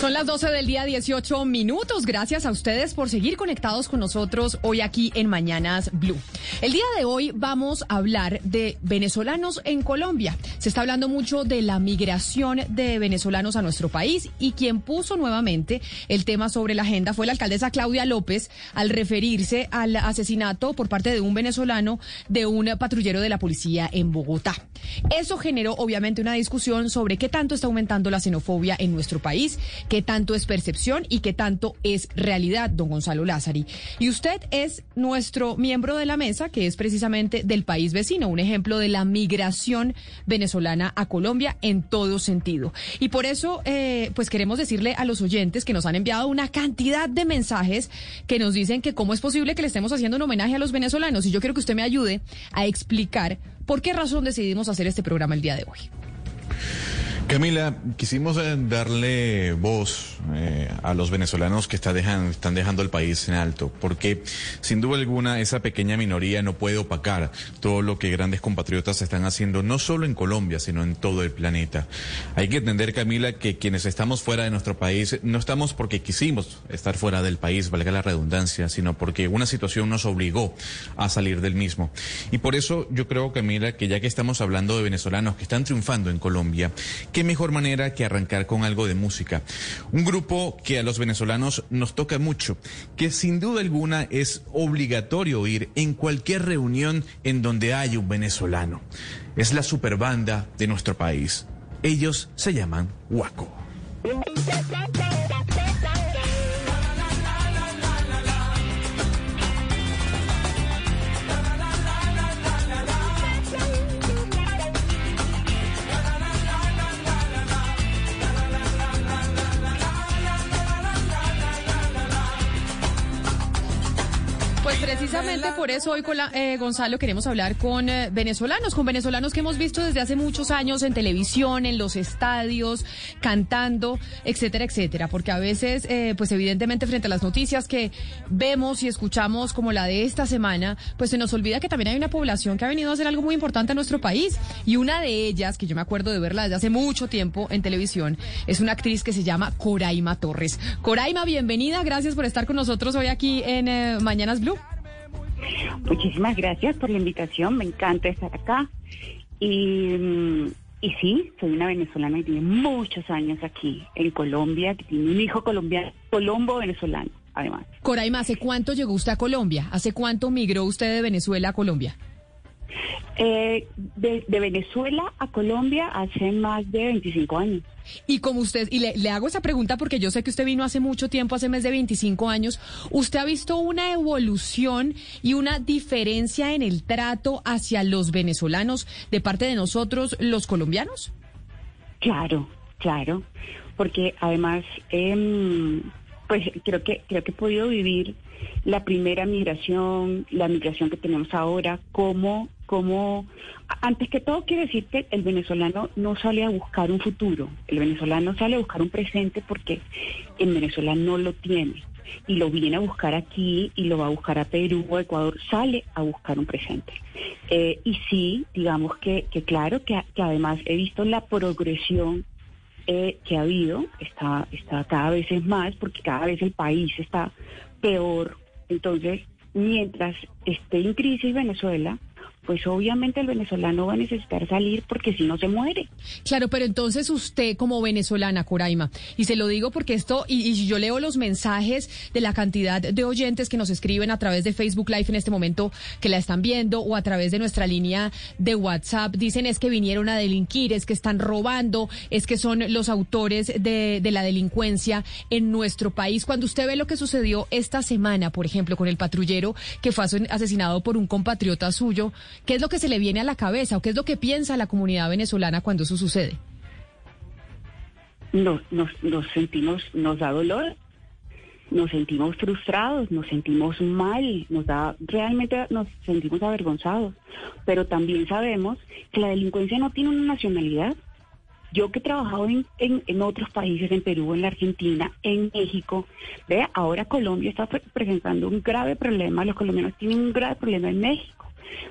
Son las 12 del día 18 minutos. Gracias a ustedes por seguir conectados con nosotros hoy aquí en Mañanas Blue. El día de hoy vamos a hablar de venezolanos en Colombia. Se está hablando mucho de la migración de venezolanos a nuestro país y quien puso nuevamente el tema sobre la agenda fue la alcaldesa Claudia López al referirse al asesinato por parte de un venezolano de un patrullero de la policía en Bogotá. Eso generó obviamente una discusión sobre qué tanto está aumentando la xenofobia en nuestro país qué tanto es percepción y qué tanto es realidad, don Gonzalo Lázari. Y usted es nuestro miembro de la mesa, que es precisamente del país vecino, un ejemplo de la migración venezolana a Colombia en todo sentido. Y por eso, eh, pues queremos decirle a los oyentes que nos han enviado una cantidad de mensajes que nos dicen que cómo es posible que le estemos haciendo un homenaje a los venezolanos. Y yo quiero que usted me ayude a explicar por qué razón decidimos hacer este programa el día de hoy. Camila, quisimos eh, darle voz eh, a los venezolanos que está están dejando el país en alto, porque sin duda alguna esa pequeña minoría no puede opacar todo lo que grandes compatriotas están haciendo, no solo en Colombia, sino en todo el planeta. Hay que entender, Camila, que quienes estamos fuera de nuestro país no estamos porque quisimos estar fuera del país, valga la redundancia, sino porque una situación nos obligó a salir del mismo. Y por eso yo creo, Camila, que ya que estamos hablando de venezolanos que están triunfando en Colombia, qué mejor manera que arrancar con algo de música. Un grupo que a los venezolanos nos toca mucho, que sin duda alguna es obligatorio ir en cualquier reunión en donde haya un venezolano. Es la superbanda de nuestro país. Ellos se llaman Huaco. Precisamente por eso hoy, con la, eh, Gonzalo, queremos hablar con eh, venezolanos, con venezolanos que hemos visto desde hace muchos años en televisión, en los estadios, cantando, etcétera, etcétera. Porque a veces, eh, pues evidentemente frente a las noticias que vemos y escuchamos como la de esta semana, pues se nos olvida que también hay una población que ha venido a hacer algo muy importante en nuestro país. Y una de ellas, que yo me acuerdo de verla desde hace mucho tiempo en televisión, es una actriz que se llama Coraima Torres. Coraima, bienvenida, gracias por estar con nosotros hoy aquí en Mañanas Blue. Muchísimas gracias por la invitación, me encanta estar acá. Y, mm, y sí, soy una venezolana y tiene muchos años aquí en Colombia, que tiene un hijo colombiano, colombo venezolano, además. Coraima, ¿hace cuánto llegó usted a Colombia? ¿Hace cuánto migró usted de Venezuela a Colombia? Eh, de, Venezuela a Colombia hace más de 25 años. Y como usted, y le, hago esa pregunta porque yo sé que usted vino hace mucho tiempo, hace más de 25 años, ¿usted ha visto una evolución y una diferencia en el trato hacia los venezolanos de parte de nosotros, los colombianos? Claro, claro, porque además, eh, pues creo que, creo que he podido vivir la primera migración, la migración que tenemos ahora, como, como, antes que todo quiere decir que el venezolano no sale a buscar un futuro, el venezolano sale a buscar un presente porque en Venezuela no lo tiene y lo viene a buscar aquí y lo va a buscar a Perú o Ecuador, sale a buscar un presente. Eh, y sí, digamos que, que claro, que además he visto la progresión eh, que ha habido, está, está cada vez es más, porque cada vez el país está peor. Entonces, mientras esté en crisis Venezuela, pues obviamente el venezolano va a necesitar salir porque si no se muere. Claro, pero entonces usted como venezolana, Coraima, y se lo digo porque esto, y, yo leo los mensajes de la cantidad de oyentes que nos escriben a través de Facebook Live en este momento que la están viendo o a través de nuestra línea de WhatsApp, dicen es que vinieron a delinquir, es que están robando, es que son los autores de, de la delincuencia en nuestro país. Cuando usted ve lo que sucedió esta semana, por ejemplo, con el patrullero que fue asesinado por un compatriota suyo, ¿Qué es lo que se le viene a la cabeza o qué es lo que piensa la comunidad venezolana cuando eso sucede? nos, nos, nos sentimos, nos da dolor, nos sentimos frustrados, nos sentimos mal, nos da, realmente nos sentimos avergonzados, pero también sabemos que la delincuencia no tiene una nacionalidad. Yo que he trabajado en, en, otros países, en Perú, en la Argentina, en México, vea, ahora Colombia está presentando un grave problema, los colombianos tienen un grave problema en México,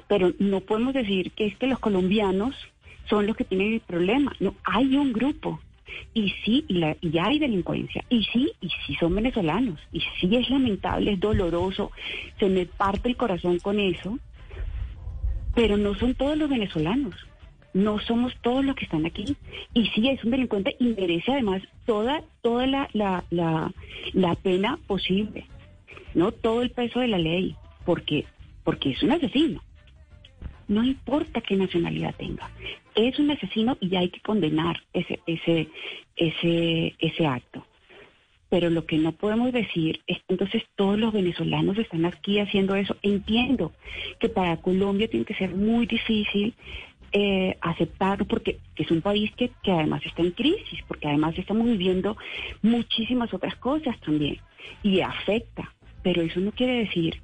pero no podemos decir que es que los colombianos son los que tienen el problema, no, hay un grupo. Y sí, y, la, y hay delincuencia, y sí, y sí son venezolanos, y sí es lamentable, es doloroso, se me parte el corazón con eso, pero no son todos los venezolanos, no somos todos los que están aquí, y sí es un delincuente y merece además toda, toda la, la, la, la pena posible, no todo el peso de la ley, porque, porque es un asesino no importa qué nacionalidad tenga. Es un asesino y hay que condenar ese, ese, ese, ese acto. Pero lo que no podemos decir es que entonces todos los venezolanos están aquí haciendo eso. Entiendo que para Colombia tiene que ser muy difícil eh, aceptarlo porque es un país que, que además está en crisis, porque además estamos viviendo muchísimas otras cosas también y afecta. Pero eso no quiere decir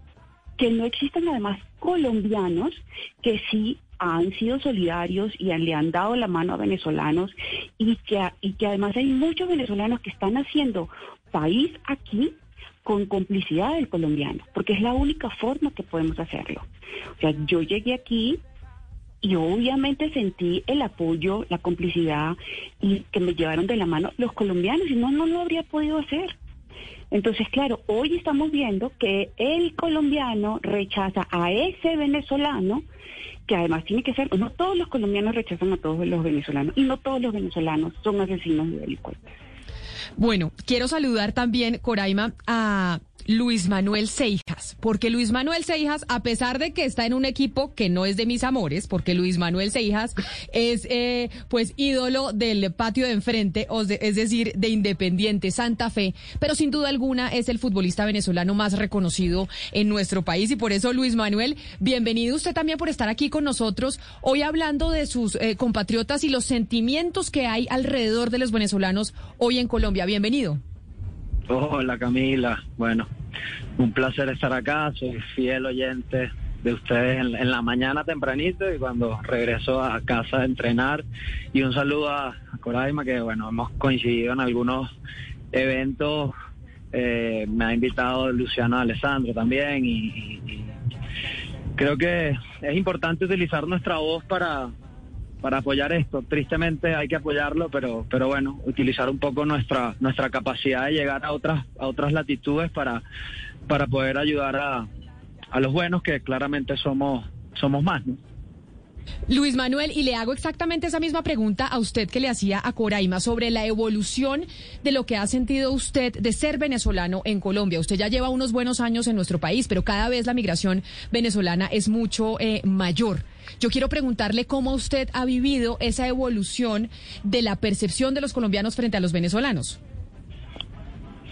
que no existan además colombianos que sí han sido solidarios y le han dado la mano a venezolanos y que, y que además hay muchos venezolanos que están haciendo país aquí con complicidad del colombiano, porque es la única forma que podemos hacerlo. O sea, yo llegué aquí y obviamente sentí el apoyo, la complicidad y que me llevaron de la mano los colombianos y no, no lo habría podido hacer. Entonces, claro, hoy estamos viendo que el colombiano rechaza a ese venezolano, que además tiene que ser, no todos los colombianos rechazan a todos los venezolanos y no todos los venezolanos son asesinos y delincuentes. Bueno, quiero saludar también, Coraima, a Luis Manuel Seijas, porque Luis Manuel Seijas, a pesar de que está en un equipo que no es de mis amores, porque Luis Manuel Seijas es eh, pues ídolo del patio de enfrente, es decir, de Independiente Santa Fe, pero sin duda alguna es el futbolista venezolano más reconocido en nuestro país y por eso Luis Manuel, bienvenido usted también por estar aquí con nosotros, hoy hablando de sus eh, compatriotas y los sentimientos que hay alrededor de los venezolanos hoy en Colombia. Bienvenido. Hola Camila, bueno, un placer estar acá, soy fiel oyente de ustedes en, la mañana tempranito y cuando regreso a casa a entrenar. Y un saludo a, Coraima que bueno, hemos coincidido en algunos eventos, eh, me ha invitado Luciano Alessandro también y creo que es importante utilizar nuestra voz para, para apoyar esto. Tristemente hay que apoyarlo, pero, pero bueno, utilizar un poco nuestra, nuestra capacidad de llegar a otras, a otras latitudes para, para poder ayudar a, a los buenos que claramente somos, somos más, ¿no? Luis Manuel, y le hago exactamente esa misma pregunta a usted que le hacía a Coraima sobre la evolución de lo que ha sentido usted de ser venezolano en Colombia. Usted ya lleva unos buenos años en nuestro país, pero cada vez la migración venezolana es mucho eh, mayor. Yo quiero preguntarle cómo usted ha vivido esa evolución de la percepción de los colombianos frente a los venezolanos.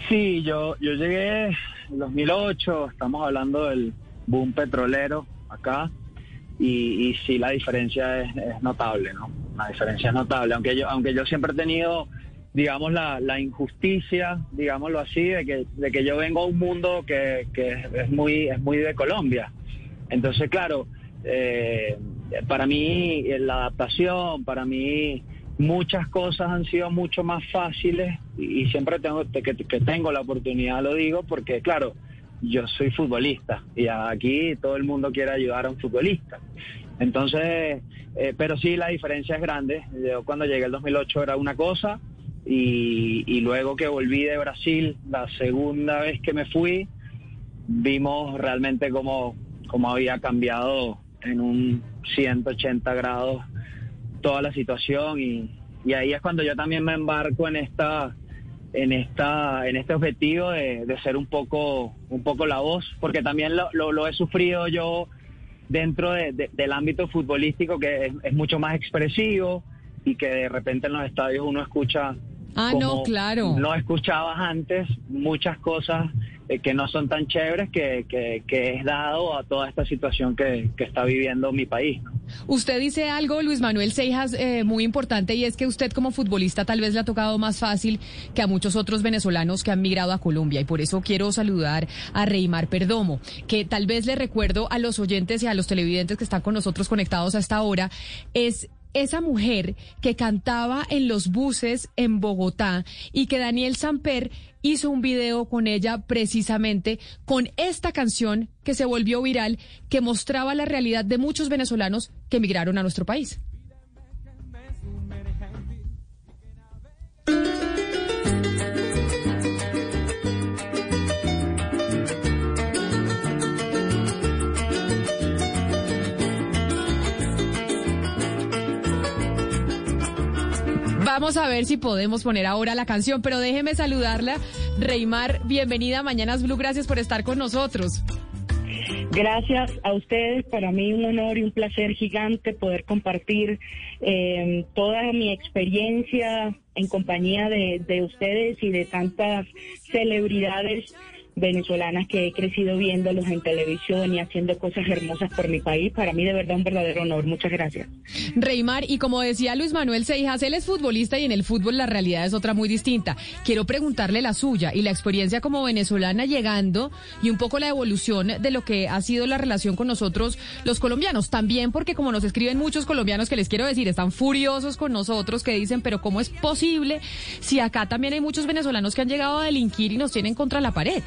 Sí, yo, yo llegué en 2008, estamos hablando del boom petrolero acá y, y sí la diferencia es, notable, ¿no? La diferencia es notable, aunque yo, aunque yo siempre he tenido, digamos, la, la injusticia, digámoslo así, de que, de que yo vengo a un mundo que, que es, muy, es muy de Colombia. Entonces, claro, eh, para mí la adaptación, para mí muchas cosas han sido mucho más fáciles y, siempre tengo que tengo la oportunidad lo digo porque claro yo soy futbolista y aquí todo el mundo quiere ayudar a un futbolista. Entonces, eh, pero sí la diferencia es grande. Yo cuando llegué el 2008 era una cosa y, luego que volví de Brasil, la segunda vez que me fui, vimos realmente cómo, cómo había cambiado en un 180 grados toda la situación y, y ahí es cuando yo también me embarco en esta en esta en este objetivo de, ser un poco un poco la voz porque también lo, lo, he sufrido yo dentro del ámbito futbolístico que es, mucho más expresivo y que de repente en los estadios uno escucha ah no claro. no escuchabas antes muchas cosas eh, que no son tan chéveres que, que, es dado a toda esta situación que, que está viviendo mi país Usted dice algo, Luis Manuel Seijas, eh, muy importante, y es que usted como futbolista tal vez le ha tocado más fácil que a muchos otros venezolanos que han migrado a Colombia. Y por eso quiero saludar a Reymar Perdomo, que tal vez le recuerdo a los oyentes y a los televidentes que están con nosotros conectados a esta hora, es esa mujer que cantaba en los buses en Bogotá y que Daniel Samper hizo un video con ella precisamente con esta canción que se volvió viral, que mostraba la realidad de muchos venezolanos que emigraron a nuestro país. Vamos a ver si podemos poner ahora la canción, pero déjeme saludarla. Reymar, bienvenida a Mañanas Blue, gracias por estar con nosotros. Gracias a ustedes, para mí un honor y un placer gigante poder compartir eh, toda mi experiencia en compañía de ustedes y de tantas celebridades venezolanas que he crecido viéndolos en televisión y haciendo cosas hermosas por mi país. Para mí de verdad un verdadero honor. Muchas gracias. Reymar, y como decía Luis Manuel Seijas, él es futbolista y en el fútbol la realidad es otra muy distinta. Quiero preguntarle la suya y la experiencia como venezolana llegando y un poco la evolución de lo que ha sido la relación con nosotros los colombianos. También porque como nos escriben muchos colombianos que les quiero decir, están furiosos con nosotros que dicen, pero ¿cómo es posible si acá también hay muchos venezolanos que han llegado a delinquir y nos tienen contra la pared?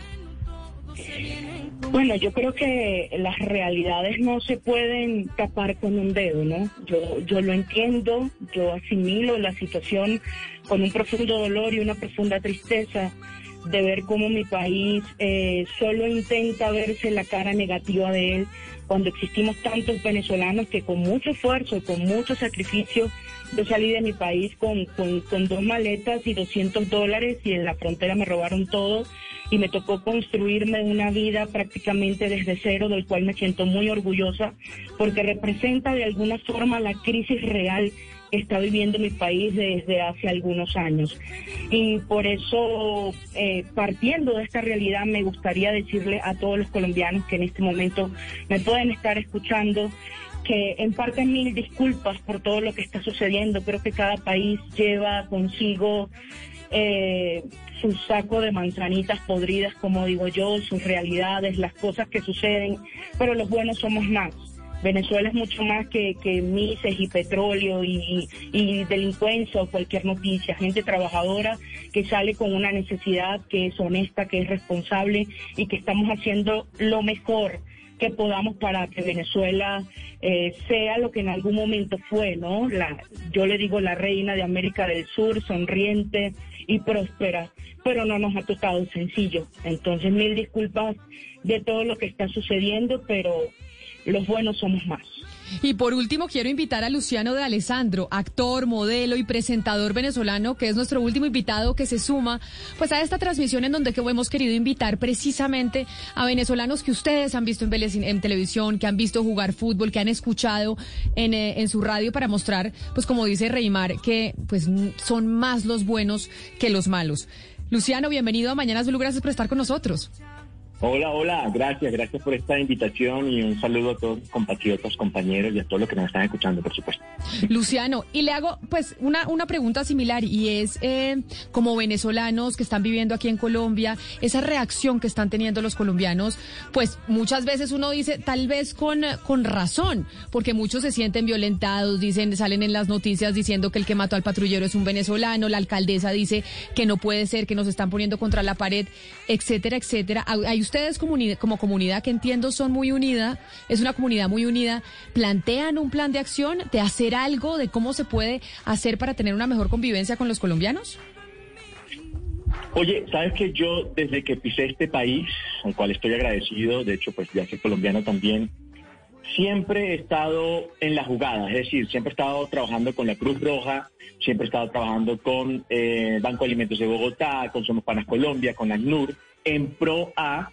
Bueno, yo creo que las realidades no se pueden tapar con un dedo, ¿no? Yo, yo lo entiendo, yo asimilo la situación con un profundo dolor y una profunda tristeza de ver cómo mi país eh, solo intenta verse la cara negativa de él cuando existimos tantos venezolanos que con mucho esfuerzo, con mucho sacrificio, yo salí de mi país con, con, con dos maletas y 200 dólares y en la frontera me robaron todo y me tocó construirme una vida prácticamente desde cero, del cual me siento muy orgullosa, porque representa de alguna forma la crisis real que está viviendo mi país desde hace algunos años. Y por eso, eh, partiendo de esta realidad, me gustaría decirle a todos los colombianos que en este momento me pueden estar escuchando que en parte mil disculpas por todo lo que está sucediendo. Creo que cada país lleva consigo eh, su saco de manzanitas podridas, como digo yo, sus realidades, las cosas que suceden, pero los buenos somos más. Venezuela es mucho más que, que mises y petróleo y, y, delincuencia o cualquier noticia. Gente trabajadora que sale con una necesidad, que es honesta, que es responsable y que estamos haciendo lo mejor que podamos para que Venezuela eh, sea lo que en algún momento fue, ¿no? La, yo le digo la reina de América del Sur, sonriente, y próspera, pero no nos ha tocado sencillo. Entonces, mil disculpas de todo lo que está sucediendo, pero los buenos somos más. Y por último, quiero invitar a Luciano de Alessandro, actor, modelo y presentador venezolano, que es nuestro último invitado que se suma pues a esta transmisión en donde hemos querido invitar precisamente a venezolanos que ustedes han visto en, en televisión, que han visto jugar fútbol, que han escuchado en, eh, en su radio para mostrar, pues como dice Reymar, que pues son más los buenos que los malos. Luciano, bienvenido a Mañanas Blue, gracias por estar con nosotros. Hola, hola, gracias, gracias por esta invitación y un saludo a todos los compatriotas, compañeros y a todos los que nos están escuchando, por supuesto. Luciano, y le hago pues una, una pregunta similar y es eh, como venezolanos que están viviendo aquí en Colombia, esa reacción que están teniendo los colombianos, pues muchas veces uno dice tal vez con, con razón, porque muchos se sienten violentados, dicen, salen en las noticias diciendo que el que mató al patrullero es un venezolano, la alcaldesa dice que no puede ser, que nos están poniendo contra la pared, etcétera, etcétera. Hay ustedes como comunidad que entiendo son muy unida, es una comunidad muy unida, plantean un plan de acción de hacer algo, de cómo se puede hacer para tener una mejor convivencia con los colombianos? Oye, sabes que yo desde que pisé este país, al cual estoy agradecido, de hecho pues ya soy colombiano también, siempre he estado en la jugada, es decir, siempre he estado trabajando con la Cruz Roja, siempre he estado trabajando con eh, Banco de Alimentos de Bogotá, con Somos Panas Colombia, con ACNUR, en pro a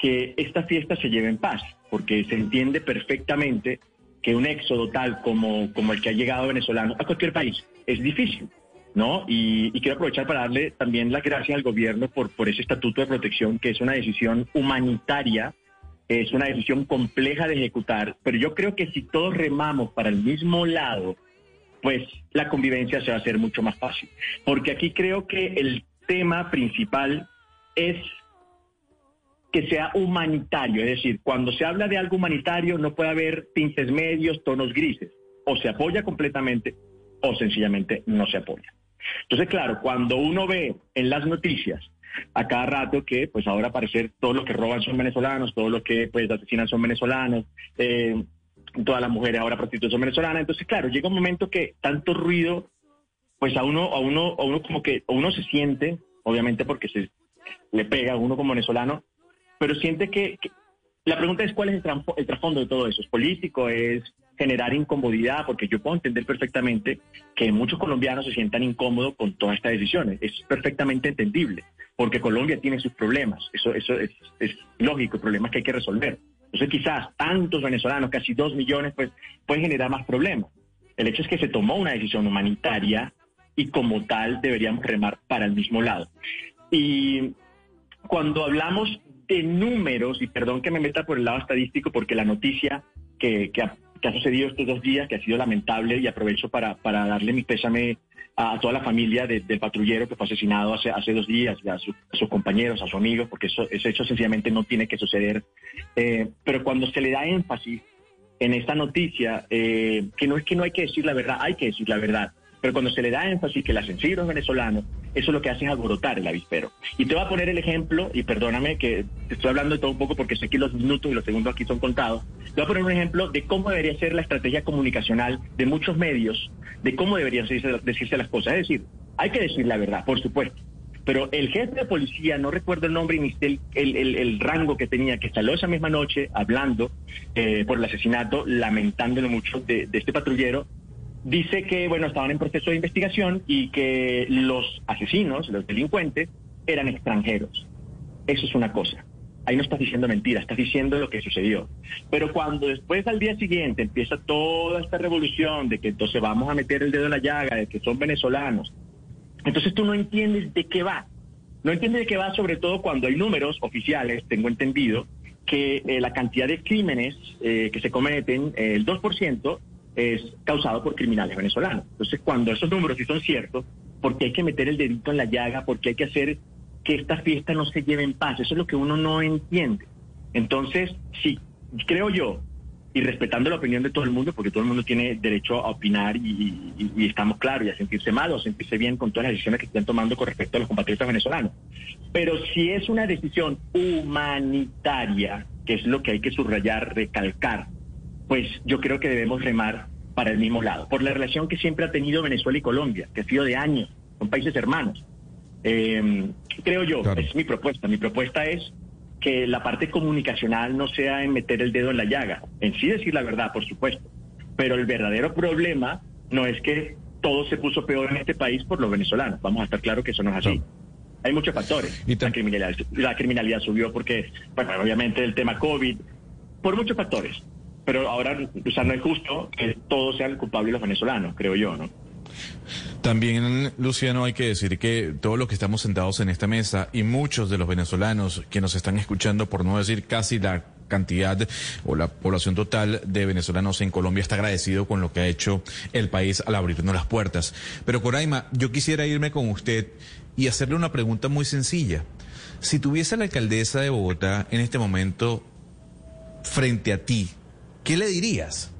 que esta fiesta se lleve en paz, porque se entiende perfectamente que un éxodo tal como, como el que ha llegado venezolano a cualquier país es difícil, ¿no? Y, quiero aprovechar para darle también las gracias al gobierno por, por ese estatuto de protección, que es una decisión humanitaria es una decisión compleja de ejecutar, pero yo creo que si todos remamos para el mismo lado, pues la convivencia se va a hacer mucho más fácil. Porque aquí creo que el tema principal es que sea humanitario, es decir, cuando se habla de algo humanitario no puede haber tintes medios, tonos grises, o se apoya completamente o sencillamente no se apoya. Entonces, claro, cuando uno ve en las noticias a cada rato que pues ahora parecer todos los que roban son venezolanos, todos los que pues asesinan son venezolanos, eh, todas las mujeres ahora prostitutas son venezolanas, entonces claro, llega un momento que tanto ruido, pues a uno, a uno, a uno como que, a uno se siente, obviamente porque se le pega a uno como venezolano, pero siente que, la pregunta es cuál es el, trasfondo de todo eso. ¿Es político? ¿Es generar incomodidad? Porque yo puedo entender perfectamente que muchos colombianos se sientan incómodos con todas estas decisiones. Es perfectamente entendible, porque Colombia tiene sus problemas. Eso, eso es, es lógico, problemas que hay que resolver. Entonces quizás tantos venezolanos, casi dos millones, pues pueden generar más problemas. El hecho es que se tomó una decisión humanitaria y como tal deberíamos remar para el mismo lado. Y cuando hablamos de números, y perdón que me meta por el lado estadístico, porque la noticia que, ha, sucedido estos dos días, que ha sido lamentable, y aprovecho para, para darle mi pésame a, toda la familia del patrullero que fue asesinado hace, hace dos días, a, sus compañeros, a sus amigos, porque eso, ese hecho sencillamente no tiene que suceder. Eh, pero cuando se le da énfasis en esta noticia, eh, que no es que no hay que decir la verdad, hay que decir la verdad. Pero cuando se le da énfasis que el ascensivo es venezolano, eso lo que hace es alborotar el avispero. Y te voy a poner el ejemplo, y perdóname que estoy hablando de todo un poco porque sé que los minutos y los segundos aquí son contados. Te voy a poner un ejemplo de cómo debería ser la estrategia comunicacional de muchos medios, de cómo deberían decirse, las cosas. Es decir, hay que decir la verdad, por supuesto. Pero el jefe de policía, no recuerdo el nombre ni el, el, rango que tenía, que salió esa misma noche hablando eh, por el asesinato, lamentándolo mucho de, de este patrullero, dice que, bueno, estaban en proceso de investigación y que los asesinos, los delincuentes, eran extranjeros. Eso es una cosa. Ahí no estás diciendo mentira, estás diciendo lo que sucedió. Pero cuando después al día siguiente empieza toda esta revolución de que entonces vamos a meter el dedo en la llaga, de que son venezolanos, entonces tú no entiendes de qué va. No entiendes de qué va, sobre todo cuando hay números oficiales, tengo entendido, que eh, la cantidad de crímenes eh, que se cometen, eh, el 2%, es causado por criminales venezolanos. Entonces, cuando esos números sí son ciertos, porque hay que meter el dedito en la llaga, porque hay que hacer que esta fiesta no se lleve en paz, eso es lo que uno no entiende. Entonces, sí, creo yo, y respetando la opinión de todo el mundo, porque todo el mundo tiene derecho a opinar y, estamos claros, y a sentirse mal o a sentirse bien con todas las decisiones que están tomando con respecto a los compatriotas venezolanos. Pero si es una decisión humanitaria, que es lo que hay que subrayar, recalcar, pues yo creo que debemos remar para el mismo lado, por la relación que siempre ha tenido Venezuela y Colombia, que ha sido de años, son países hermanos. Eh, creo yo, es mi propuesta. Mi propuesta es que la parte comunicacional no sea en meter el dedo en la llaga, en sí decir la verdad, por supuesto, pero el verdadero problema no es que todo se puso peor en este país por los venezolanos, vamos a estar claros que eso no es así. Hay muchos factores. La criminalidad, la criminalidad subió porque, bueno, obviamente el tema COVID, por muchos factores pero ahora, o sea, no es justo que todos sean culpables los venezolanos, creo yo, ¿no? También, Luciano, hay que decir que todos los que estamos sentados en esta mesa y muchos de los venezolanos que nos están escuchando, por no decir casi la cantidad o la población total de venezolanos en Colombia está agradecido con lo que ha hecho el país al abrirnos las puertas. Pero Coraima, yo quisiera irme con usted y hacerle una pregunta muy sencilla. Si tuviese la alcaldesa de Bogotá en este momento frente a ti, ¿qué le dirías?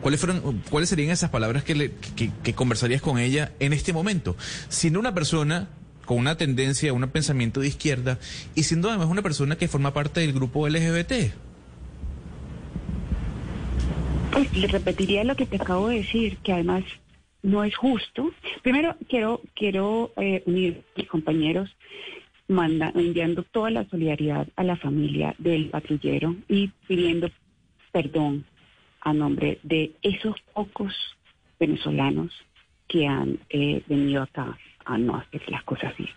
¿Cuáles, fueron, ¿Cuáles serían esas palabras que, le, que, conversarías con ella en este momento? Siendo una persona con una tendencia, un pensamiento de izquierda y siendo además una persona que forma parte del grupo LGBT. Pues le repetiría lo que te acabo de decir, que además no es justo. Primero quiero quiero eh, unir mis compañeros manda, enviando toda la solidaridad a la familia del patrullero y pidiendo perdón a nombre de esos pocos venezolanos que han eh, venido acá a no hacer las cosas bien.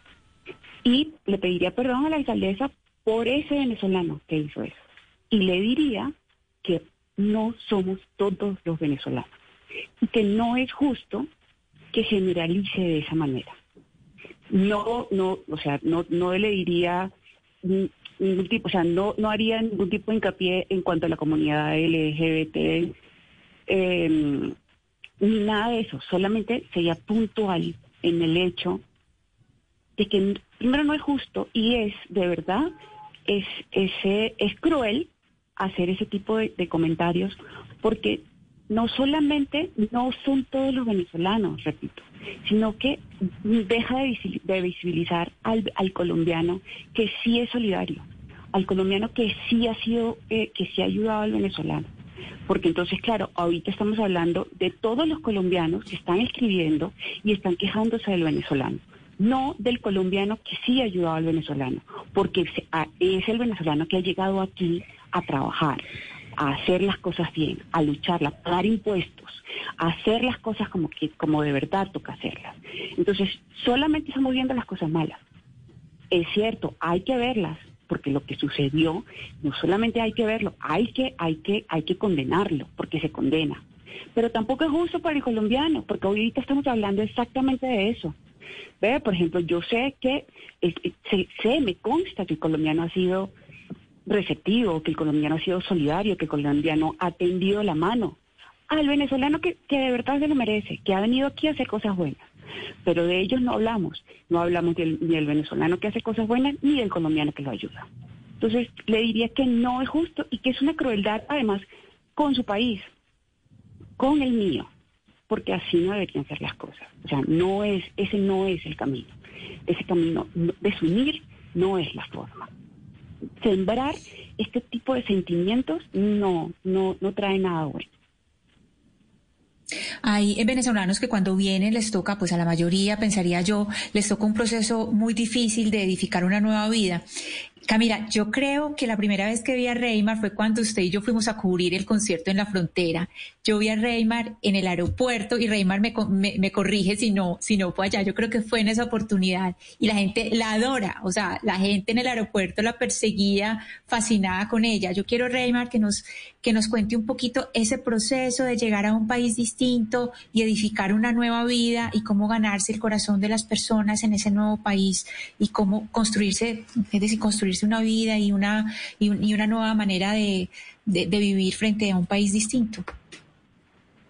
Y le pediría perdón a la alcaldesa por ese venezolano que hizo eso. Y le diría que no somos todos los venezolanos y que no es justo que generalice de esa manera. No, no, o sea, no, no le diría ningún tipo, o sea, no, no haría ningún tipo de hincapié en cuanto a la comunidad LGBT, em, ni nada de eso, solamente sería puntual en el hecho de que primero no es justo y es de verdad es ese es cruel hacer ese tipo de, comentarios porque no solamente no son todos los venezolanos, repito, sino que deja de, visibilizar al, colombiano que sí es solidario, al colombiano que sí ha sido, eh, que sí ha ayudado al venezolano. Porque entonces, claro, ahorita estamos hablando de todos los colombianos que están escribiendo y están quejándose del venezolano no del colombiano que sí ha ayudado al venezolano, porque es el venezolano que ha llegado aquí a trabajar, a hacer las cosas bien, a luchar, a pagar impuestos, a hacer las cosas como que como de verdad toca hacerlas. Entonces, solamente estamos viendo las cosas malas. Es cierto, hay que verlas, porque lo que sucedió no solamente hay que verlo, hay que hay que hay que condenarlo, porque se condena. Pero tampoco es justo para el colombiano, porque ahorita estamos hablando exactamente de eso. Ve, por ejemplo, yo sé que, sé, me consta que el colombiano ha sido receptivo, que el colombiano ha sido solidario, que el colombiano ha tendido la mano al venezolano que, de verdad se lo merece, que ha venido aquí a hacer cosas buenas. Pero de ellos no hablamos, no hablamos ni del venezolano que hace cosas buenas ni del colombiano que lo ayuda. Entonces, le diría que no es justo y que es una crueldad, además, con su país, con el mío porque así no deberían ser las cosas. O sea, no es, ese no es el camino. Ese camino, desunir no es la forma. Sembrar este tipo de sentimientos no, no, no trae nada bueno. Hay venezolanos que cuando vienen les toca, pues a la mayoría, pensaría yo, les toca un proceso muy difícil de edificar una nueva vida. Camila, yo creo que la primera vez que vi a Reymar fue cuando usted y yo fuimos a cubrir el concierto en la frontera. Yo vi a Reymar en el aeropuerto y Reymar me, me, corrige si no, si no fue allá. Yo creo que fue en esa oportunidad y la gente la adora. O sea, la gente en el aeropuerto la perseguía, fascinada con ella. Yo quiero, Reymar, que nos, que nos cuente un poquito ese proceso de llegar a un país distinto y edificar una nueva vida y cómo ganarse el corazón de las personas en ese nuevo país y cómo construirse, es decir, una vida y una, y, una nueva manera de, vivir frente a un país distinto.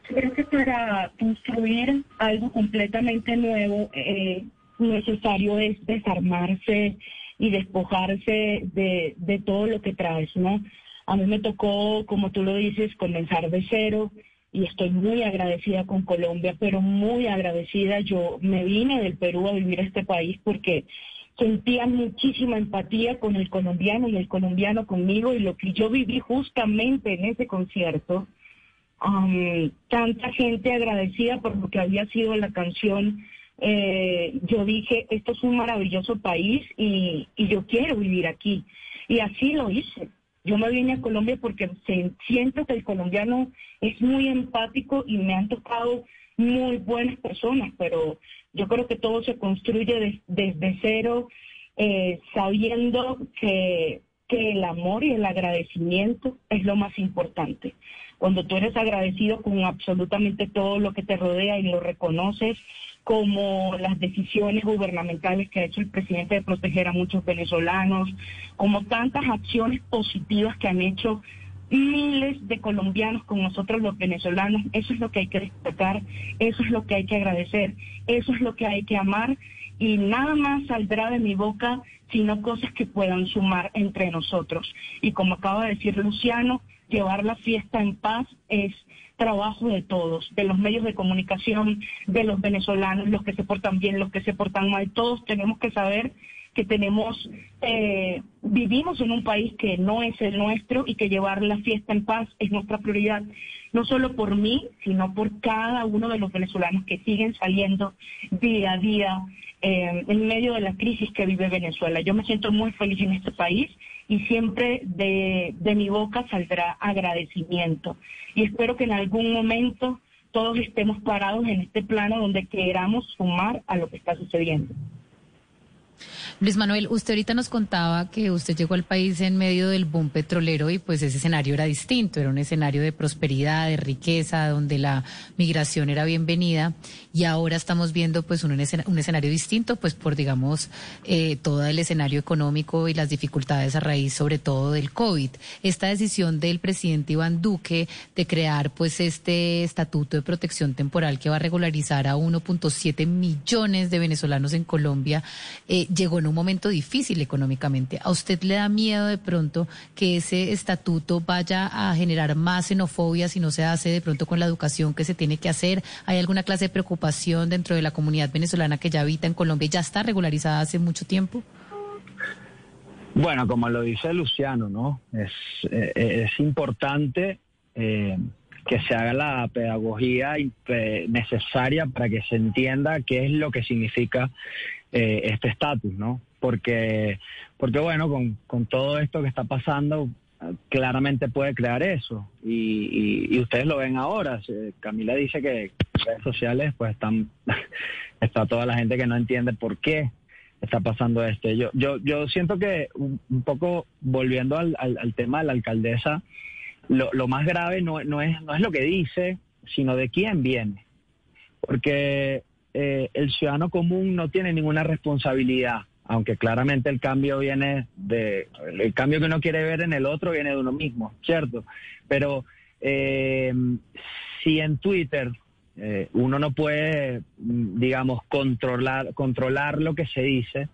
Creo que para construir algo completamente nuevo, eh, necesario es desarmarse y despojarse de, de todo lo que traes, ¿no? A mí me tocó, como tú lo dices, comenzar de cero y estoy muy agradecida con Colombia, pero muy agradecida. Yo me vine del Perú a vivir a este país porque sentía muchísima empatía con el colombiano y el colombiano conmigo y lo que yo viví justamente en ese concierto. tanta gente agradecida por lo que había sido la canción. Eh, yo dije, esto es un maravilloso país y, y yo quiero vivir aquí. Y así lo hice. Yo me vine a Colombia porque siento que el colombiano es muy empático y me han tocado muy buenas personas, pero yo creo que todo se construye desde cero, eh, sabiendo que, que el amor y el agradecimiento es lo más importante. Cuando tú eres agradecido con absolutamente todo lo que te rodea y lo reconoces, como las decisiones gubernamentales que ha hecho el presidente de proteger a muchos venezolanos, como tantas acciones positivas que han hecho miles de colombianos con nosotros los venezolanos. Eso es lo que hay que destacar, eso es lo que hay que agradecer, eso es lo que hay que amar y nada más saldrá de mi boca sino cosas que puedan sumar entre nosotros. Y como acaba de decir Luciano, llevar la fiesta en paz es trabajo de todos, de los medios de comunicación, de los venezolanos, los que se portan bien, los que se portan mal, todos tenemos que saber que tenemos, eh, vivimos en un país que no es el nuestro y que llevar la fiesta en paz es nuestra prioridad, no solo por mí, sino por cada uno de los venezolanos que siguen saliendo día a día eh, en medio de la crisis que vive Venezuela. Yo me siento muy feliz en este país y siempre de, de mi boca saldrá agradecimiento. Y espero que en algún momento todos estemos parados en este plano donde queramos sumar a lo que está sucediendo. Luis Manuel, usted ahorita nos contaba que usted llegó al país en medio del boom petrolero y pues ese escenario era distinto, era un escenario de prosperidad, de riqueza, donde la migración era bienvenida y ahora estamos viendo pues un, escenario distinto pues por digamos eh, todo el escenario económico y las dificultades a raíz sobre todo del COVID. Esta decisión del presidente Iván Duque de crear pues este estatuto de protección temporal que va a regularizar a 1.7 millones de venezolanos en Colombia eh, llegó en un momento difícil económicamente. ¿A usted le da miedo de pronto que ese estatuto vaya a generar más xenofobia si no se hace de pronto con la educación que se tiene que hacer? ¿Hay alguna clase de preocupación dentro de la comunidad venezolana que ya habita en Colombia ya está regularizada hace mucho tiempo? Bueno, como lo dice Luciano, ¿no? Es, eh, es importante eh, que se haga la pedagogía necesaria para que se entienda qué es lo que significa eh, este estatus, ¿no? Porque, porque bueno, con, con, todo esto que está pasando, claramente puede crear eso. Y, ustedes lo ven ahora. Camila dice que en redes sociales pues están, está toda la gente que no entiende por qué está pasando esto. Yo, yo, yo siento que un, poco volviendo al, al, tema de la alcaldesa, lo, lo más grave no, no, es, no es lo que dice, sino de quién viene. Porque eh, el ciudadano común no tiene ninguna responsabilidad, aunque claramente el cambio viene de, el cambio que uno quiere ver en el otro viene de uno mismo, ¿cierto? Pero eh, si en Twitter eh, uno no puede, digamos, controlar, controlar lo que se dice,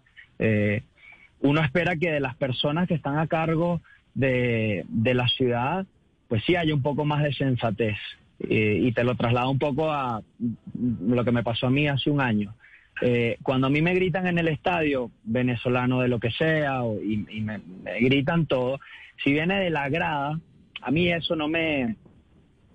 uno espera que de las personas que están a cargo de, de la ciudad, pues sí haya un poco más de sensatez. Eh, y te lo traslado un poco a lo que me pasó a mí hace un año. Eh, cuando a mí me gritan en el estadio, venezolano de lo que sea, y, me, gritan todo, si viene de la grada, a mí eso no me,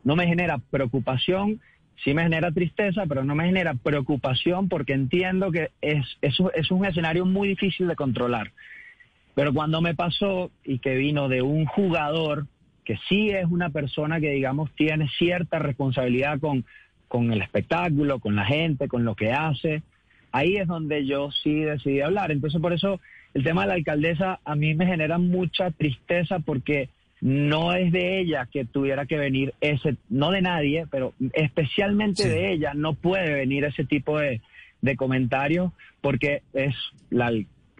no me genera preocupación, sí me genera tristeza, pero no me genera preocupación porque entiendo que es, es, es un escenario muy difícil de controlar. Pero cuando me pasó y que vino de un jugador que sí es una persona que, digamos, tiene cierta responsabilidad con, con el espectáculo, con la gente, con lo que hace. Ahí es donde yo sí decidí hablar. Entonces, por eso el tema de la alcaldesa a mí me genera mucha tristeza porque no es de ella que tuviera que venir ese, no de nadie, pero especialmente de ella, no puede venir ese tipo de, de comentarios porque es la,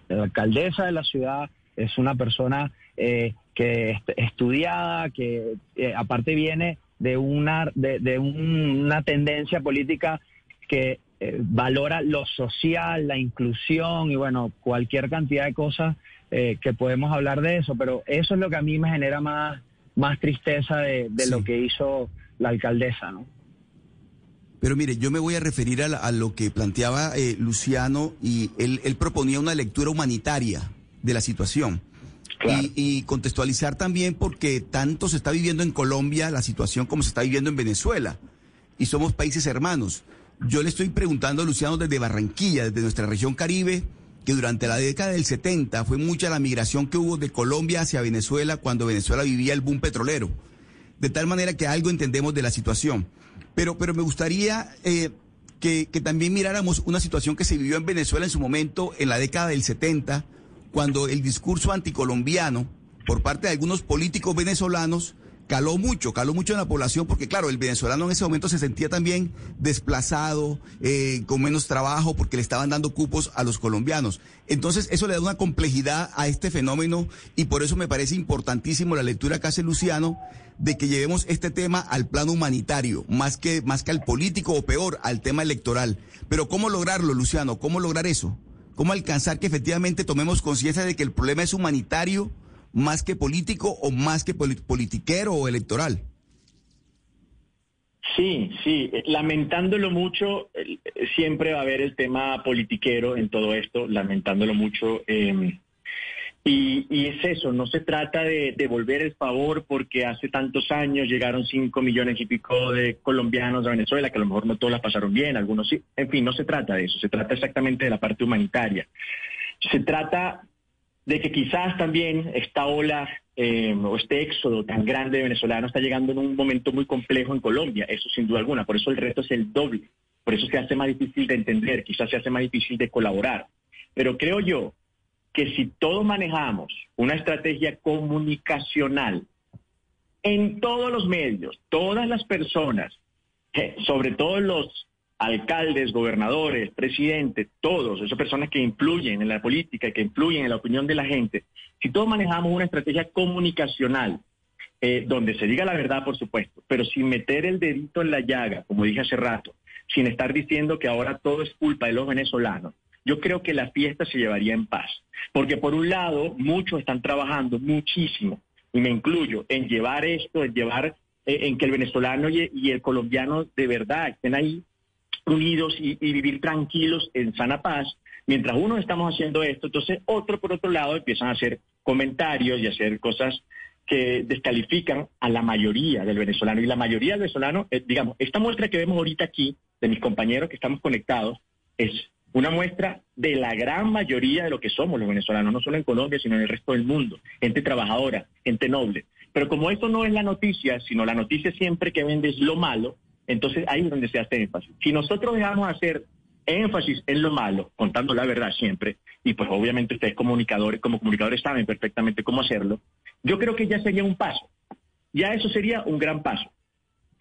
la, alcaldesa de la ciudad, es una persona eh, que es estudiada, que eh, aparte viene de una, de, una tendencia política que eh, valora lo social, la inclusión y bueno, cualquier cantidad de cosas eh, que podemos hablar de eso, pero eso es lo que a mí me genera más, más tristeza de, lo que hizo la alcaldesa, ¿no? Pero mire, yo me voy a referir a, lo que planteaba Luciano y él, él proponía una lectura humanitaria de la situación. Y, contextualizar también porque tanto se está viviendo en Colombia la situación como se está viviendo en Venezuela. Y somos países hermanos. Yo le estoy preguntando a Luciano desde Barranquilla, desde nuestra región Caribe, que durante la década del 70 fue mucha la migración que hubo de Colombia hacia Venezuela cuando Venezuela vivía el boom petrolero. De tal manera que algo entendemos de la situación. Pero, pero me gustaría eh, que, que también miráramos una situación que se vivió en Venezuela en su momento, en la década del 70 cuando el discurso anticolombiano por parte de algunos políticos venezolanos caló mucho, caló mucho en la población, porque claro, el venezolano en ese momento se sentía también desplazado, eh, con menos trabajo, porque le estaban dando cupos a los colombianos. Entonces, eso le da una complejidad a este fenómeno y por eso me parece importantísimo la lectura que hace Luciano de que llevemos este tema al plano humanitario, más que, más que al político o peor, al tema electoral. Pero ¿cómo lograrlo, Luciano? ¿Cómo lograr eso? ¿Cómo alcanzar que efectivamente tomemos conciencia de que el problema es humanitario más que político o más que politiquero o electoral? Sí, sí, lamentándolo mucho, siempre va a haber el tema politiquero en todo esto, lamentándolo mucho. Eh, y, es eso, no se trata de devolver el favor porque hace tantos años llegaron cinco millones y pico de colombianos a Venezuela, que a lo mejor no todos la pasaron bien, algunos sí. En fin, no se trata de eso, se trata exactamente de la parte humanitaria. Se trata de que quizás también esta ola eh, o este éxodo tan grande de venezolanos está llegando en un momento muy complejo en Colombia, eso sin duda alguna, por eso el reto es el doble, por eso se hace más difícil de entender, quizás se hace más difícil de colaborar. Pero creo yo que si todos manejamos una estrategia comunicacional en todos los medios, todas las personas, eh, sobre todo los alcaldes, gobernadores, presidentes, todos, esas personas que influyen en la política, que influyen en la opinión de la gente, si todos manejamos una estrategia comunicacional, eh, donde se diga la verdad, por supuesto, pero sin meter el dedito en la llaga, como dije hace rato, sin estar diciendo que ahora todo es culpa de los venezolanos, yo creo que la fiesta se llevaría en paz. Porque por un lado, muchos están trabajando muchísimo, y me incluyo, en llevar esto, en llevar, eh, en que el venezolano y, el colombiano de verdad estén ahí unidos y, vivir tranquilos en sana paz. Mientras unos estamos haciendo esto, entonces otro por otro lado empiezan a hacer comentarios y a hacer cosas que descalifican a la mayoría del venezolano. Y la mayoría del venezolano, eh, digamos, esta muestra que vemos ahorita aquí, de mis compañeros que estamos conectados, es una muestra de la gran mayoría de lo que somos los venezolanos, no solo en Colombia, sino en el resto del mundo, gente trabajadora, gente noble. Pero como esto no es la noticia, sino la noticia siempre que vende es lo malo, entonces ahí es donde se hace énfasis. Si nosotros dejamos hacer énfasis en lo malo, contando la verdad siempre, y pues obviamente ustedes comunicadores, como comunicadores saben perfectamente cómo hacerlo, yo creo que ya sería un paso. Ya eso sería un gran paso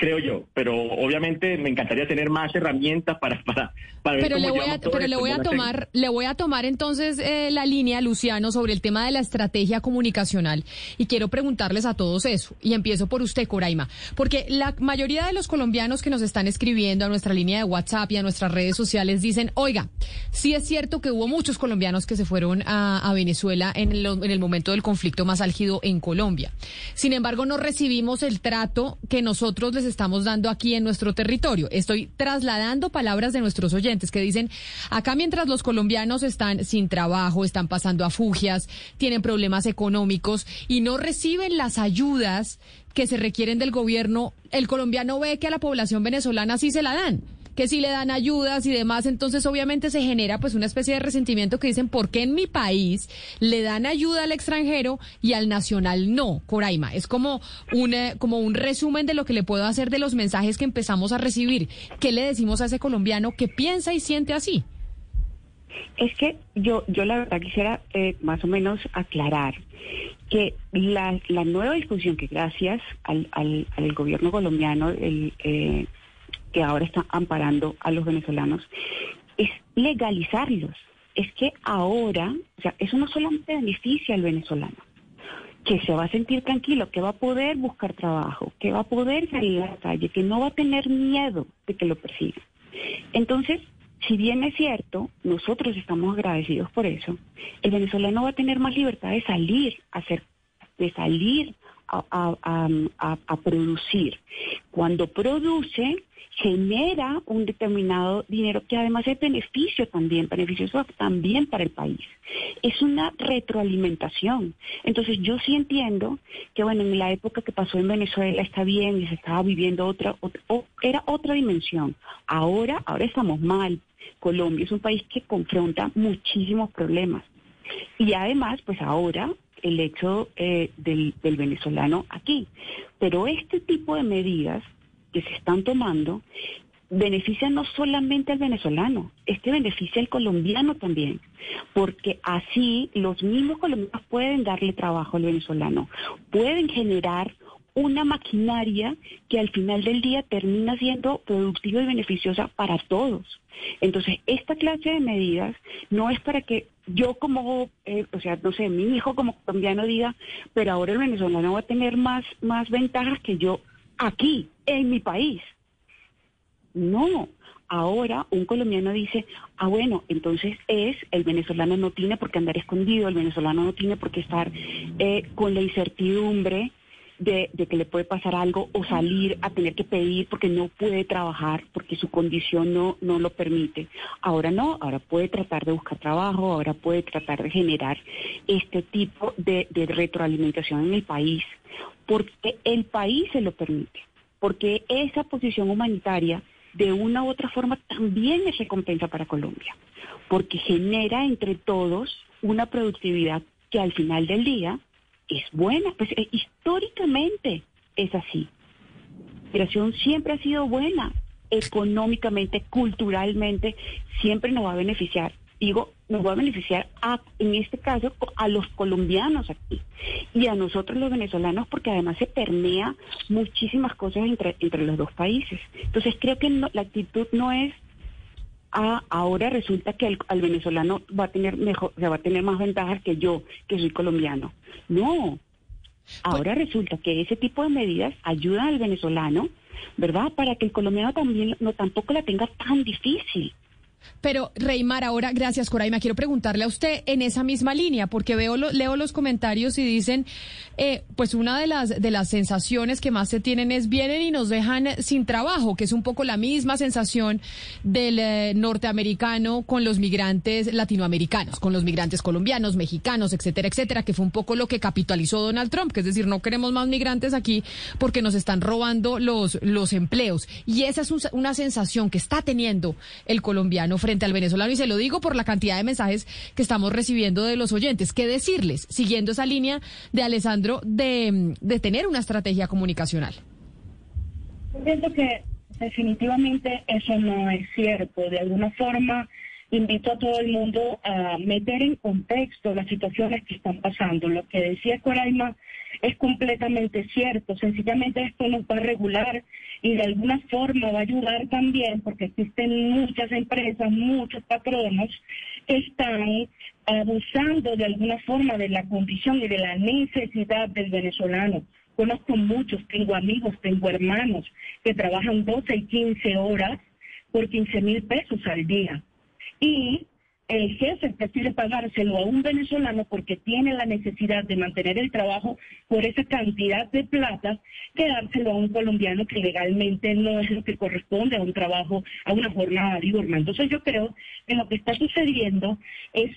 creo yo, pero obviamente me encantaría tener más herramientas para para, para pero le voy a, pero le voy a tomar le voy a tomar entonces eh, la línea Luciano sobre el tema de la estrategia comunicacional. Y quiero preguntarles a todos eso. Y empiezo por usted Coraima. Porque la mayoría de los colombianos que nos están escribiendo a nuestra línea de WhatsApp y a nuestras redes sociales dicen oiga sí es cierto que hubo muchos colombianos que se fueron a, a Venezuela en el, en el momento del conflicto más álgido en Colombia. Sin embargo no recibimos el trato que nosotros les estamos dando aquí en nuestro territorio. Estoy trasladando palabras de nuestros oyentes que dicen, acá mientras los colombianos están sin trabajo, están pasando a fugias, tienen problemas económicos y no reciben las ayudas que se requieren del gobierno, el colombiano ve que a la población venezolana sí se la dan que si le dan ayudas y demás, entonces obviamente se genera pues una especie de resentimiento que dicen, ¿por qué en mi país le dan ayuda al extranjero y al nacional no? Coraima, es como un, eh, como un resumen de lo que le puedo hacer de los mensajes que empezamos a recibir. ¿Qué le decimos a ese colombiano que piensa y siente así? Es que yo, yo la verdad quisiera eh, más o menos aclarar que la, la nueva discusión que gracias al, al, al gobierno colombiano, el, eh, que ahora está amparando a los venezolanos, es legalizarlos. Es que ahora, o sea, eso no solamente beneficia al venezolano, que se va a sentir tranquilo, que va a poder buscar trabajo, que va a poder salir a la calle, que no va a tener miedo de que lo persigan. Entonces, si bien es cierto, nosotros estamos agradecidos por eso, el venezolano va a tener más libertad de salir a hacer, de salir a, a producir. Cuando produce, genera un determinado dinero que además es beneficio también, beneficioso también para el país. Es una retroalimentación. Entonces yo sí entiendo que bueno, en la época que pasó en Venezuela está bien y se estaba viviendo otra, era otra dimensión. Ahora, ahora estamos mal. Colombia es un país que confronta muchísimos problemas. Y además, pues ahora el hecho eh, del, del venezolano aquí. Pero este tipo de medidas que se están tomando beneficia no solamente al venezolano, este beneficia al colombiano también, porque así los mismos colombianos pueden darle trabajo al venezolano, pueden generar una maquinaria que al final del día termina siendo productiva y beneficiosa para todos. Entonces, esta clase de medidas no es para que yo como, eh, o sea, no sé, mi hijo como colombiano diga, pero ahora el venezolano va a tener más, más ventajas que yo aquí, en mi país. No, ahora un colombiano dice, ah, bueno, entonces es, el venezolano no tiene por qué andar escondido, el venezolano no tiene por qué estar eh, con la incertidumbre de, que le puede pasar algo o salir a tener que pedir porque no puede trabajar, porque su condición no, no lo permite. Ahora no, ahora puede tratar de buscar trabajo, ahora puede tratar de generar este tipo de, de retroalimentación en el país, porque el país se lo permite, porque esa posición humanitaria de una u otra forma también es recompensa para Colombia, porque genera entre todos una productividad que al final del día es buena, pues eh, históricamente es así. La migración siempre ha sido buena, económicamente, culturalmente, siempre nos va a beneficiar. Digo, nos va a beneficiar a, en este caso a los colombianos aquí y a nosotros los venezolanos porque además se permea muchísimas cosas entre, entre los dos países. Entonces creo que la actitud no es ah, ahora resulta que el, venezolano va a tener mejor, va a tener más ventajas que yo, que soy colombiano. No. Ahora resulta que ese tipo de medidas ayudan al venezolano, ¿verdad? Para que el colombiano también no tampoco la tenga tan difícil. Pero, Reymar, ahora, gracias, Coraima, quiero preguntarle a usted en esa misma línea, porque veo leo los comentarios y dicen, eh, pues una de las, de las sensaciones que más se tienen es vienen y nos dejan sin trabajo, que es un poco la misma sensación del eh, norteamericano con los migrantes latinoamericanos, con los migrantes colombianos, mexicanos, etcétera, etcétera, que fue un poco lo que capitalizó Donald Trump, que es decir, no queremos más migrantes aquí porque nos están robando los, los empleos. Y esa es una sensación que está teniendo el colombiano frente al venezolano y se lo digo por la cantidad de mensajes que estamos recibiendo de los oyentes. ¿Qué decirles, siguiendo esa línea de Alessandro, de, tener una estrategia comunicacional? Pienso que definitivamente eso no es cierto. De alguna forma invito a todo el mundo a meter en contexto las situaciones que están pasando. Lo que decía Coraima es completamente cierto. Sencillamente esto nos va a regular y de alguna forma va a ayudar también porque existen muchas empresas, muchos patronos que están abusando de alguna forma de la condición y de la necesidad del venezolano. Conozco muchos, tengo amigos, tengo hermanos que trabajan 12 y 15 horas por 15 mil pesos al día y el jefe prefiere pagárselo a un venezolano porque tiene la necesidad de mantener el trabajo por esa cantidad de plata que dárselo a un colombiano que legalmente no es lo que corresponde a un trabajo, a una jornada diurna. Entonces yo creo que lo que está sucediendo es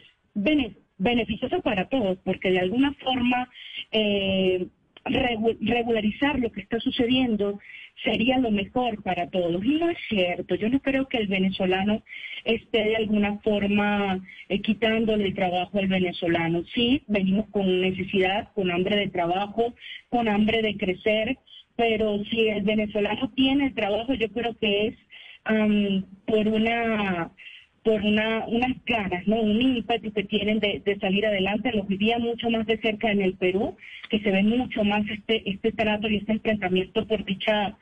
beneficioso para todos porque de alguna forma eh, regularizar lo que está sucediendo sería lo mejor para todos. Y no es cierto, yo no creo que el venezolano esté de alguna forma eh, quitándole el trabajo al venezolano. Sí, venimos con necesidad, con hambre de trabajo, con hambre de crecer, pero si el venezolano tiene el trabajo, yo creo que es por una por una, unas ganas, ¿no? Un ímpetu que tienen de, salir adelante. Los vivía mucho más de cerca en el Perú, que se ve mucho más este, este trato y este enfrentamiento por dicha,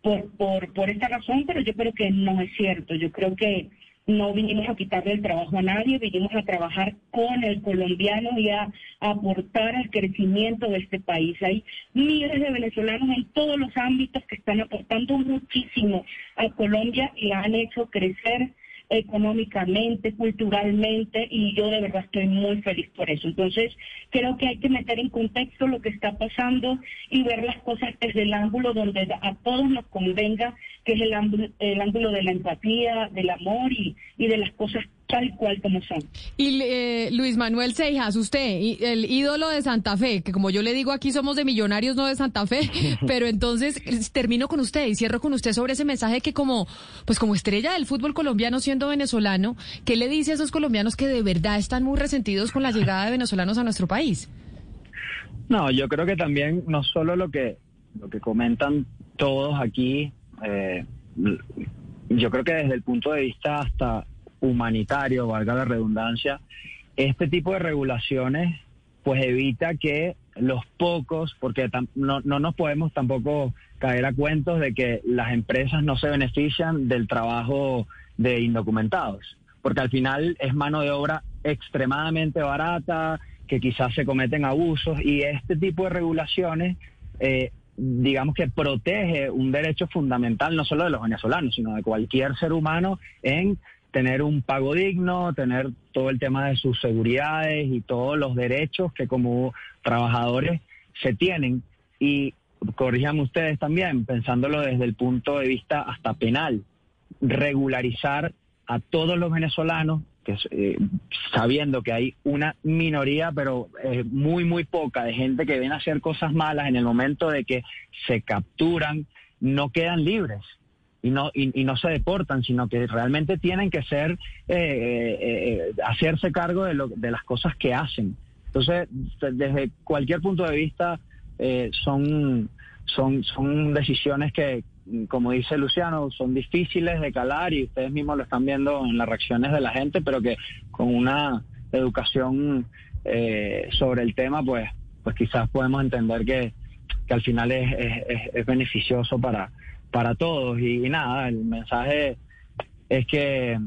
por, por, esta razón, pero yo creo que no es cierto. Yo creo que no vinimos a quitarle el trabajo a nadie, vinimos a trabajar con el colombiano y a, a aportar al crecimiento de este país. Hay miles de venezolanos en todos los ámbitos que están aportando muchísimo a Colombia y han hecho crecer económicamente, culturalmente, y yo de verdad estoy muy feliz por eso. Entonces, creo que hay que meter en contexto lo que está pasando y ver las cosas desde el ángulo donde a todos nos convenga, que es el ángulo, el ángulo de la empatía, del amor y, y de las cosas tal cual como son. Y eh, Luis Manuel Seijas, usted, el ídolo de Santa Fe, que como yo le digo aquí somos de millonarios, no de Santa Fe, pero entonces termino con usted y cierro con usted sobre ese mensaje que como, pues como estrella del fútbol colombiano siendo venezolano, ¿qué le dice a esos colombianos que de verdad están muy resentidos con la llegada de venezolanos a nuestro país? No, yo creo que también no solo lo que, lo que comentan todos aquí, eh, yo creo que desde el punto de vista hasta humanitario, valga la redundancia, este tipo de regulaciones pues evita que los pocos, porque no, no nos podemos tampoco caer a cuentos de que las empresas no se benefician del trabajo de indocumentados, porque al final es mano de obra extremadamente barata, que quizás se cometen abusos y este tipo de regulaciones, eh, digamos que protege un derecho fundamental no solo de los venezolanos, sino de cualquier ser humano en tener un pago digno, tener todo el tema de sus seguridades y todos los derechos que como trabajadores se tienen. Y corríjanme ustedes también, pensándolo desde el punto de vista hasta penal, regularizar a todos los venezolanos, que, eh, sabiendo que hay una minoría, pero eh, muy, muy poca, de gente que ven a hacer cosas malas en el momento de que se capturan, no quedan libres y no y, no se deportan, sino que realmente tienen que ser eh, eh, eh, hacerse cargo de, lo, de las cosas que hacen. Entonces, desde cualquier punto de vista, son son son decisiones que como dice Luciano, son difíciles de calar y ustedes mismos lo están viendo en las reacciones de la gente, pero que con una educación eh, sobre el tema, pues, pues quizás podemos entender que, que al final es, es, beneficioso para, para todos. Y, nada, el mensaje es que,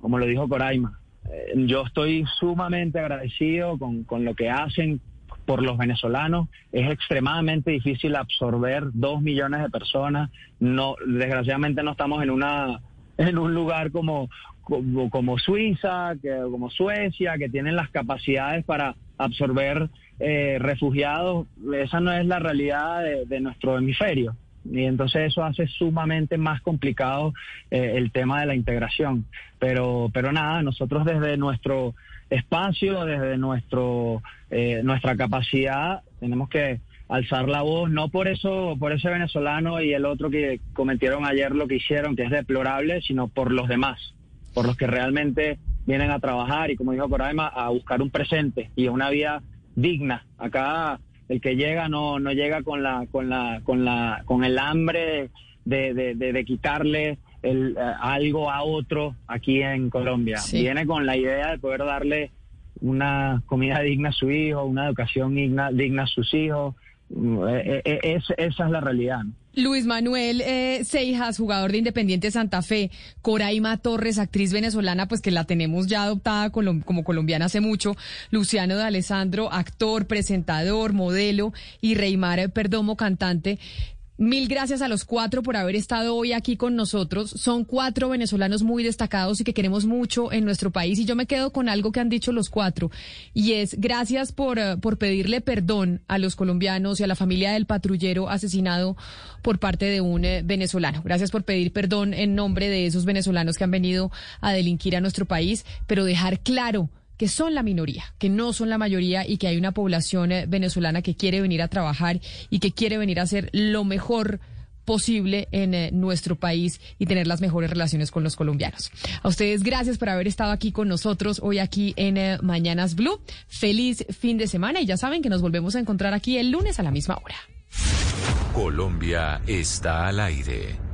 como lo dijo Coraima, eh, yo estoy sumamente agradecido con, con lo que hacen por los venezolanos. Es extremadamente difícil absorber dos millones de personas. No, desgraciadamente no estamos en una en un lugar como, como, Suiza, que, como Suecia, que tienen las capacidades para absorber eh, refugiados. Esa no es la realidad de, nuestro hemisferio. Y entonces eso hace sumamente más complicado eh, el tema de la integración. Pero, pero nada, nosotros desde nuestro espacio, desde nuestro, eh, nuestra capacidad, tenemos que alzar la voz, no por eso, por ese venezolano y el otro que cometieron ayer lo que hicieron, que es deplorable, sino por los demás, por los que realmente vienen a trabajar y como dijo Coraima, a buscar un presente y una vida digna. Acá el que llega no, no llega con la, con la, con la, con el hambre de, de, de, quitarle el, eh, algo a otro aquí en Colombia. Viene con la idea de poder darle una comida digna a su hijo, una educación digna, digna a sus hijos, eh, eh, eh, esa es la realidad. Luis Manuel Seijas, jugador de Independiente Santa Fe, Coraima Torres, actriz venezolana, pues que la tenemos ya adoptada como colombiana hace mucho, Luciano de Alessandro, actor, presentador, modelo, y Reymar Perdomo, cantante. Mil gracias a los cuatro por haber estado hoy aquí con nosotros. Son cuatro venezolanos muy destacados y que queremos mucho en nuestro país. Y yo me quedo con algo que han dicho los cuatro. Y es gracias por, eh, por pedirle perdón a los colombianos y a la familia del patrullero asesinado por parte de un eh, venezolano. Gracias por pedir perdón en nombre de esos venezolanos que han venido a delinquir a nuestro país, pero dejar claro que son la minoría, que no son la mayoría y que hay una población eh, venezolana que quiere venir a trabajar y que quiere venir a hacer lo mejor posible en eh, nuestro país y tener las mejores relaciones con los colombianos. A ustedes gracias por haber estado aquí con nosotros hoy aquí en eh, Mañanas Blue. Feliz fin de semana y ya saben que nos volvemos a encontrar aquí el lunes a la misma hora. Colombia está al aire.